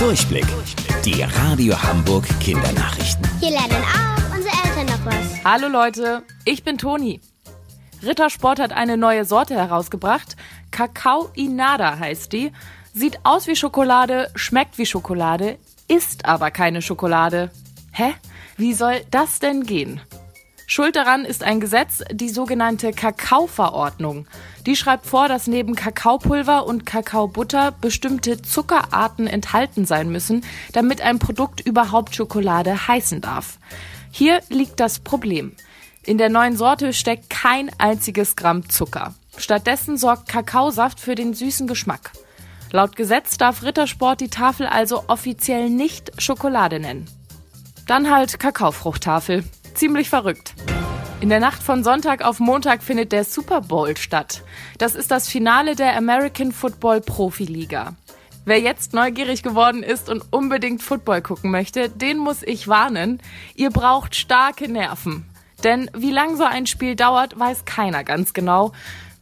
Durchblick. Die Radio Hamburg Kindernachrichten. Hier lernen auch unsere Eltern noch was. Hallo Leute, ich bin Toni. Rittersport hat eine neue Sorte herausgebracht. Kakao Inada heißt die. Sieht aus wie Schokolade, schmeckt wie Schokolade, ist aber keine Schokolade. Hä? Wie soll das denn gehen? Schuld daran ist ein Gesetz, die sogenannte Kakaoverordnung. Die schreibt vor, dass neben Kakaopulver und Kakaobutter bestimmte Zuckerarten enthalten sein müssen, damit ein Produkt überhaupt Schokolade heißen darf. Hier liegt das Problem. In der neuen Sorte steckt kein einziges Gramm Zucker. Stattdessen sorgt Kakaosaft für den süßen Geschmack. Laut Gesetz darf Rittersport die Tafel also offiziell nicht Schokolade nennen. Dann halt Kakaofruchttafel. Ziemlich verrückt. In der Nacht von Sonntag auf Montag findet der Super Bowl statt. Das ist das Finale der American Football Profiliga. Wer jetzt neugierig geworden ist und unbedingt Football gucken möchte, den muss ich warnen. Ihr braucht starke Nerven. Denn wie lang so ein Spiel dauert, weiß keiner ganz genau.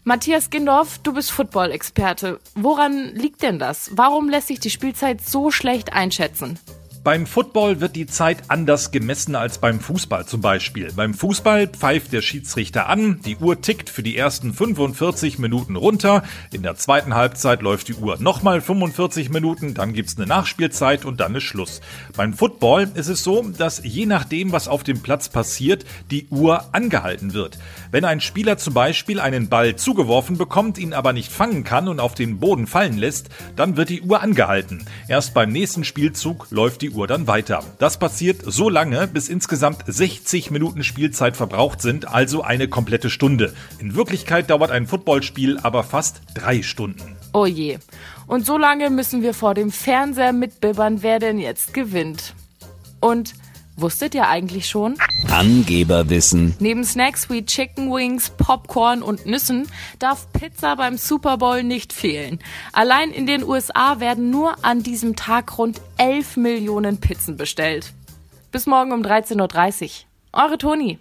Matthias Gindorf, du bist Football-Experte. Woran liegt denn das? Warum lässt sich die Spielzeit so schlecht einschätzen? Beim Football wird die Zeit anders gemessen als beim Fußball zum Beispiel. Beim Fußball pfeift der Schiedsrichter an, die Uhr tickt für die ersten 45 Minuten runter, in der zweiten Halbzeit läuft die Uhr nochmal 45 Minuten, dann gibt's eine Nachspielzeit und dann ist Schluss. Beim Football ist es so, dass je nachdem, was auf dem Platz passiert, die Uhr angehalten wird. Wenn ein Spieler zum Beispiel einen Ball zugeworfen bekommt, ihn aber nicht fangen kann und auf den Boden fallen lässt, dann wird die Uhr angehalten. Erst beim nächsten Spielzug läuft die Uhr dann weiter. Das passiert so lange, bis insgesamt 60 Minuten Spielzeit verbraucht sind, also eine komplette Stunde. In Wirklichkeit dauert ein Footballspiel aber fast drei Stunden. Oh je. Und so lange müssen wir vor dem Fernseher mitbibbern, wer denn jetzt gewinnt. Und wusstet ihr eigentlich schon? Angeberwissen. Neben Snacks wie Chicken Wings, Popcorn und Nüssen darf Pizza beim Super Bowl nicht fehlen. Allein in den USA werden nur an diesem Tag rund 11 Millionen Pizzen bestellt. Bis morgen um 13.30 Uhr. Eure Toni.